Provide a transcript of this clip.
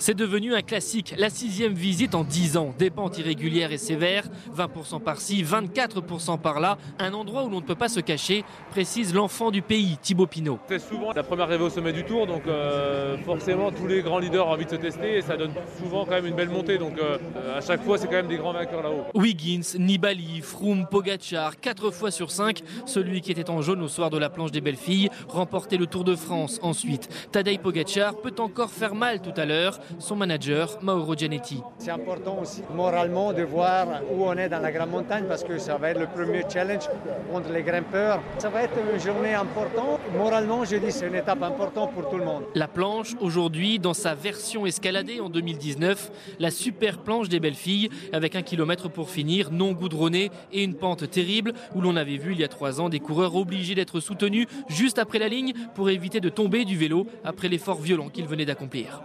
C'est devenu un classique, la sixième visite en 10 ans. Des pentes irrégulières et sévères, 20% par-ci, 24% par-là. Un endroit où l'on ne peut pas se cacher, précise l'enfant du pays, Thibaut Pinot. C'est souvent la première arrivée au sommet du tour, donc euh, forcément tous les grands leaders ont envie de se tester et ça donne souvent quand même une belle montée. Donc euh, à chaque fois, c'est quand même des grands vainqueurs là-haut. Wiggins, Nibali, Froome, Pogacar, 4 fois sur 5, celui qui était en jaune au soir de la planche des belles filles, remportait le Tour de France ensuite. Tadej Pogacar peut encore faire mal tout à l'heure son manager Mauro Gianetti. C'est important aussi moralement de voir où on est dans la grande montagne parce que ça va être le premier challenge contre les grimpeurs. Ça va être une journée importante. Moralement, je dis c'est une étape importante pour tout le monde. La planche, aujourd'hui, dans sa version escaladée en 2019, la super planche des belles filles, avec un kilomètre pour finir, non goudronné et une pente terrible, où l'on avait vu il y a trois ans des coureurs obligés d'être soutenus juste après la ligne pour éviter de tomber du vélo après l'effort violent qu'ils venaient d'accomplir.